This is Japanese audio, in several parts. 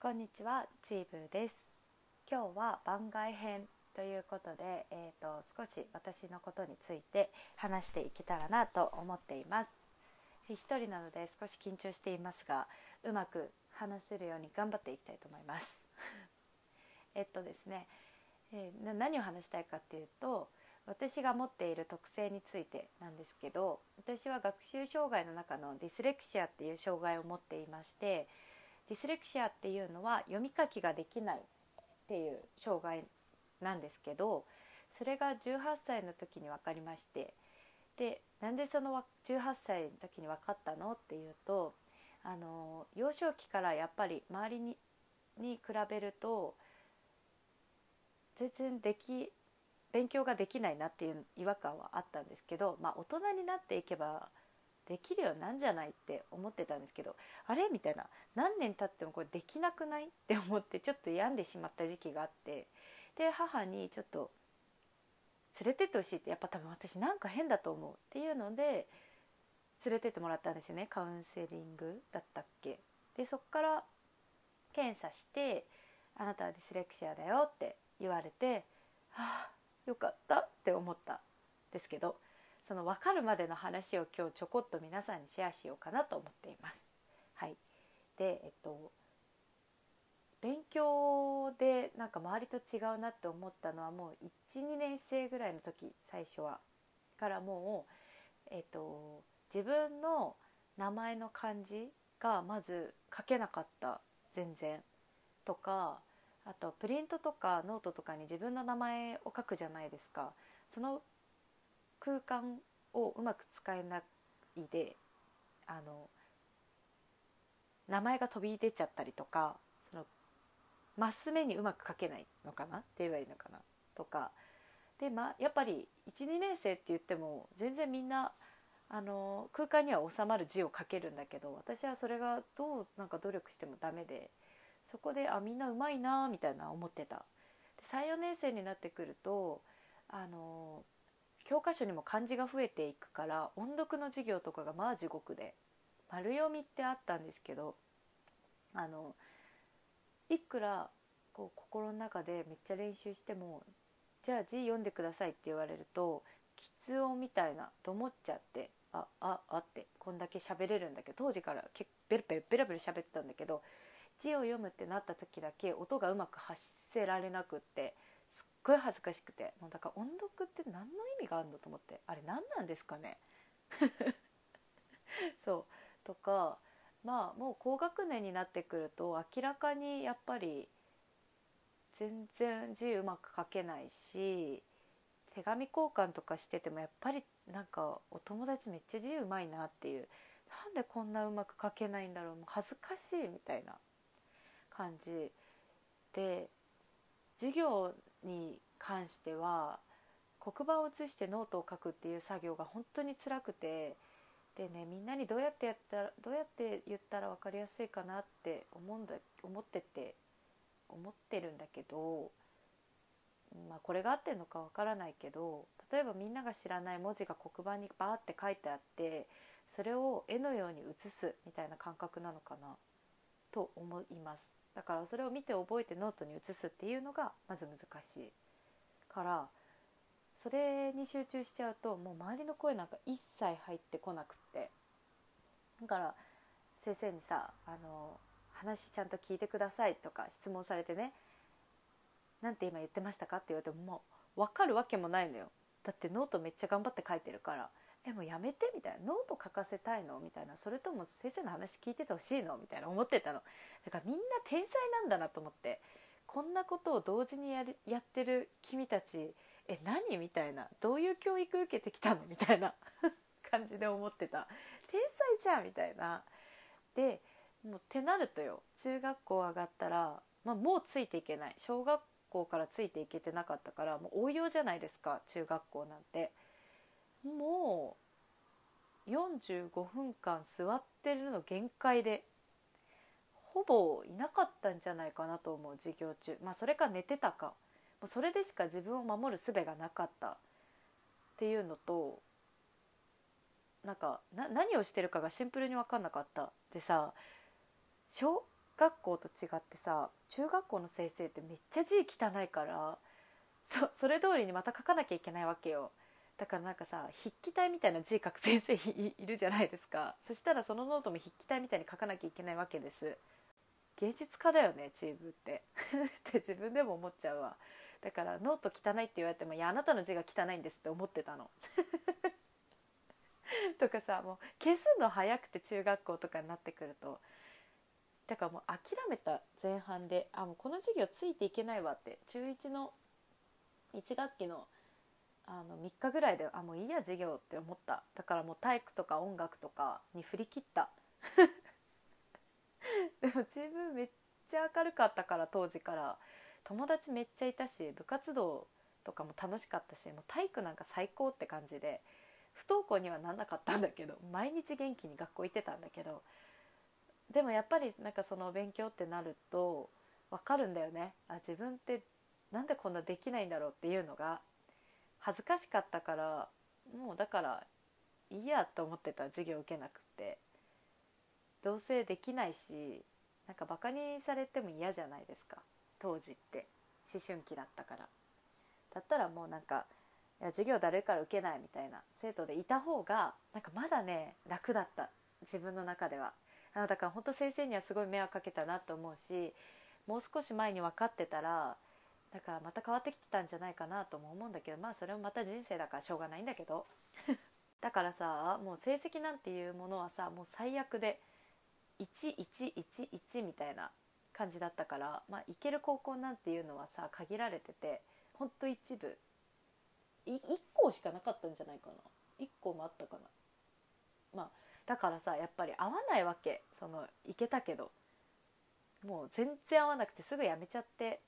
こんにちは、チーブーです。今日は番外編ということで、えーと、少し私のことについて話していけたらなと思っています。一人なので少し緊張していますが、うまく話せるように頑張っていきたいと思います。えっとですね、えー、何を話したいかっていうと、私が持っている特性についてなんですけど私は学習障害の中のディスレクシアっていう障害を持っていましてディスレクシアっていうのは読み書きができないっていう障害なんですけどそれが18歳の時に分かりましてでなんでその18歳の時に分かったのっていうとあの幼少期からやっぱり周りにに比べると全然でき勉強ができないなっていう違和感はあったんですけど、まあ、大人になっていけばできるようなんじゃないって思ってたんですけどあれ？みたいな。何年経ってもこれできなくない？って思ってちょっと病んでしまった時期があって。で母にちょっと連れてってほしいってやっぱ多分私なんか変だと思うっていうので連れてってもらったんですよね。カウンセリングだったっけ。でそっから検査して「あなたはディスレクシアだよ」って言われて「はあよかった」って思ったんですけど。その分かるまでの話を今日ちょこっと皆さんにシェアしようかなと思っています。はい、で、えっと、勉強でなんか周りと違うなって思ったのはもう1、2年生ぐらいの時最初は。からもう、えっと、自分の名前の漢字がまず書けなかった全然。とかあとプリントとかノートとかに自分の名前を書くじゃないですか。その空間をうまく使えないであの名前が飛び出ちゃったりとかそのマス目にうまく書けないのかな？って言えばいいのかな？とか。で、まあ、やっぱり12年生って言っても全然みんなあの空間には収まる字を書けるんだけど私はそれがどうなんか努力してもダメでそこであみんなうまいなみたいな思ってた。34年生になってくるとあの教科書にも漢字が増えていくから音読の授業とかがまあ地獄で丸読みってあったんですけどあのいくらこう心の中でめっちゃ練習してもじゃあ字読んでくださいって言われると喫音みたいなと思っちゃってあああってこんだけ喋れるんだけど当時から結ベルベルベラベラ喋ってたんだけど字を読むってなった時だけ音がうまく発せられなくってごい恥ずかしくて。もうだから音読って何の意味があるのと思って。あれ何なんですかね。そう。とかまあもう高学年になってくると明らかにやっぱり全然字うまく書けないし手紙交換とかしててもやっぱりなんかお友達めっちゃ字うまいなっていう。なんでこんなうまく書けないんだろう。もう恥ずかしいみたいな感じで授業に関しては黒板を写してノートを書くっていう作業が本当に辛くてでねみんなにどうやってやったらどうやって言ったら分かりやすいかなって思うんだ思ってて思ってるんだけど、まあ、これが合ってるのか分からないけど例えばみんなが知らない文字が黒板にバーって書いてあってそれを絵のように写すみたいな感覚なのかなと思います。だからそれを見て覚えてノートに写すっていうのがまず難しいからそれに集中しちゃうともう周りの声なんか一切入ってこなくって。だから先生にさあの話ちゃんと聞いてくださいとか質問されてねなんて今言ってましたかって言われてももう分かるわけもないのよ。だってノートめっちゃ頑張って書いてるから。えもうやめてみたいなノート書かせたいの？みたいなそれとも先生の話聞いててほしいの？みたいな思ってたの。だからみんな天才なんだなと思ってこんなことを同時にやるやってる君たちえ何？みたいなどういう教育受けてきたの？みたいな 感じで思ってた。天才じゃんみたいな。でもうてなるとよ中学校上がったら、まあ、もうついていけない小学校からついていけてなかったからもう応用じゃないですか？中学校なんて。もう45分間座ってるの限界でほぼいなかったんじゃないかなと思う授業中。まあそれか寝てたか。もうそれでしか自分を守る術がなかったっていうのとなんか何をしてるかがシンプルに分かんなかったでさ小学校と違ってさ中学校の先生ってめっちゃ字汚いからそそれ通りにまた書かなきゃいけないわけよ。だからなんかさ筆記体みたいな字書く先生いるじゃないですか。そしたらそのノートも筆記体みたいに書かなきゃいけないわけです。芸術家だよねチームって。って自分でも思っちゃうわ。だからノート汚いって言われてもいやあなたの字が汚いんですって思ってたの。とかさもう消すの早くて中学校とかになってくると。だからもう諦めた前半であもうこの授業ついていけないわって。中1の1学期のあの3日ぐらいであもういいや授業って思った。だからもう体育とか音楽とかに振り切った。でも自分めっちゃ明るかったから当時から友達めっちゃいたし部活動とかも楽しかったしもう体育なんか最高って感じで不登校にはなんなかったんだけど毎日元気に学校行ってたんだけどでもやっぱりなんかその勉強ってなると分かるんだよね。あ自分ってなんでこんなできないんだろうっていうのが恥ずかしかったからもうだからいいやと思ってた授業受けなくてどうせできないしなんかバカにされても嫌じゃないですか当時って思春期だったから。だったらもうなんかいや授業だるいから受けないみたいな生徒でいた方がなんかまだね楽だった自分の中では。あだから本当先生にはすごい迷惑かけたなと思うしもう少し前に分かってたらだからまた変わってきてたんじゃないかなとも思うんだけどまあそれもまた人生だからしょうがないんだけど。だからさもう成績なんていうものはさもう最悪で1111みたいな感じだったから、まあ、行ける高校なんていうのはさ限られててほんと一部。1校しかなかったんじゃないかな。1校もあったかな。まあだからさやっぱり合わないわけ。その行けたけど。もう全然合わなくてすぐ辞めちゃって。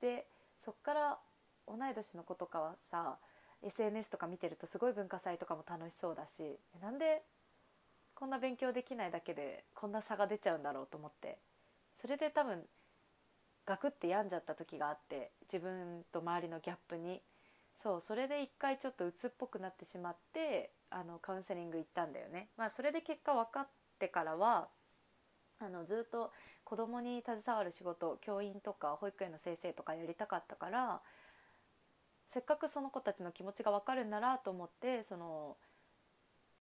でそっから同い年の子とかはさ SNS とか見てるとすごい文化祭とかも楽しそうだしなんでこんな勉強できないだけでこんな差が出ちゃうんだろうと思ってそれで多分ガクって病んじゃった時があって自分と周りのギャップにそうそれで一回ちょっと鬱っぽくなってしまってあのカウンセリング行ったんだよね。まあ、それで結果分かってからはあのずっと子供に携わる仕事教員とか保育園の先生とかやりたかったからせっかくその子たちの気持ちが分かるんならと思ってその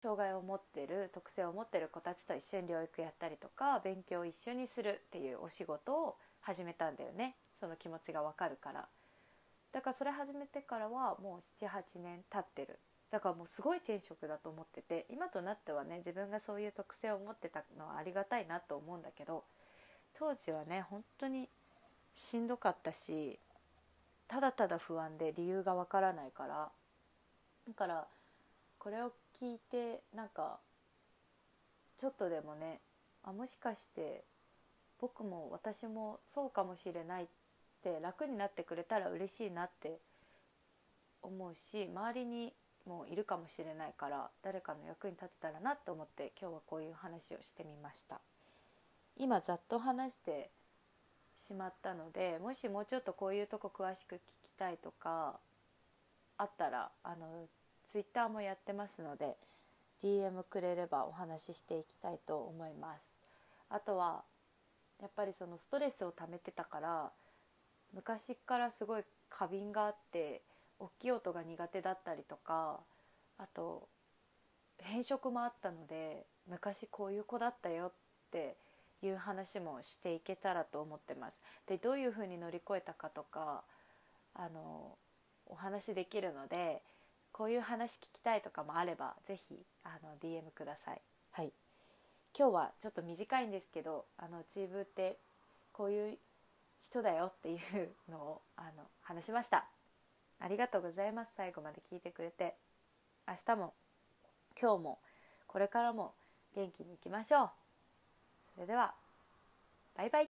障害を持ってる特性を持ってる子たちと一緒に療育やったりとか勉強を一緒にするっていうお仕事を始めたんだよね。その気持ちが分かるから。だからそれ始めてからはもう78年経ってる。だからもうすごい転職だと思ってて今となってはね自分がそういう特性を持ってたのはありがたいなと思うんだけど当時はね本当にしんどかったしただただ不安で理由がわからないからだからこれを聞いてなんかちょっとでもねあもしかして僕も私もそうかもしれないって楽になってくれたら嬉しいなって思うし周りにもいるかもしれないから誰かの役に立てたらなと思って今日はこういう話をしてみました。今ざっと話してしまったのでもしもうちょっとこういうとこ詳しく聞きたいとかあったらあのツイッターもやってますので DM くれればお話ししていきたいと思います。あとはやっぱりそのストレスを溜めてたから昔からすごい過敏があって大きい音が苦手だったりとかあと変色もあったので昔こういう子だったよっていう話もしていけたらと思ってます。でどういうふうに乗り越えたかとかあのお話できるのでこういう話聞きたいとかもあれば是非あの DM ください。はい今日はちょっと短いんですけどあのチーブってこういう人だよっていうのをあの話しました。ありがとうございます。最後まで聞いてくれて。明日も今日もこれからも元気にいきましょう。それではバイバイ。